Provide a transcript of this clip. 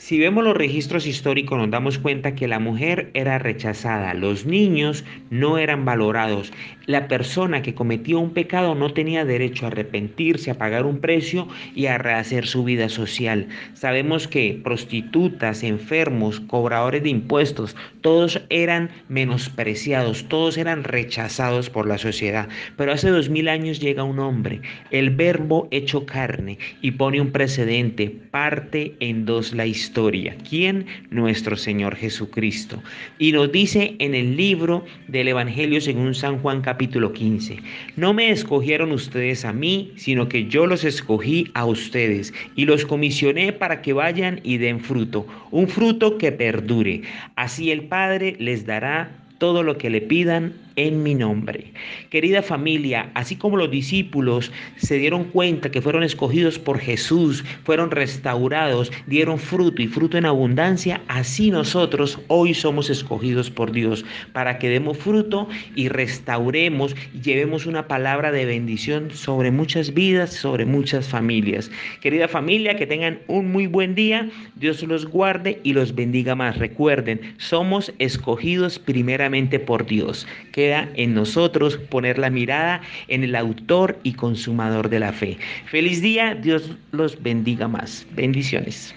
Si vemos los registros históricos nos damos cuenta que la mujer era rechazada, los niños no eran valorados, la persona que cometió un pecado no tenía derecho a arrepentirse, a pagar un precio y a rehacer su vida social. Sabemos que prostitutas, enfermos, cobradores de impuestos, todos eran menospreciados, todos eran rechazados por la sociedad. Pero hace dos mil años llega un hombre, el verbo hecho carne, y pone un precedente, parte en dos la historia ¿Quién? Nuestro Señor Jesucristo. Y nos dice en el libro del Evangelio según San Juan capítulo 15, no me escogieron ustedes a mí, sino que yo los escogí a ustedes y los comisioné para que vayan y den fruto, un fruto que perdure. Así el Padre les dará todo lo que le pidan en mi nombre. Querida familia, así como los discípulos se dieron cuenta que fueron escogidos por Jesús, fueron restaurados, dieron fruto y fruto en abundancia, así nosotros hoy somos escogidos por Dios para que demos fruto y restauremos y llevemos una palabra de bendición sobre muchas vidas, sobre muchas familias. Querida familia, que tengan un muy buen día, Dios los guarde y los bendiga más. Recuerden, somos escogidos primeramente por Dios en nosotros poner la mirada en el autor y consumador de la fe. Feliz día, Dios los bendiga más. Bendiciones.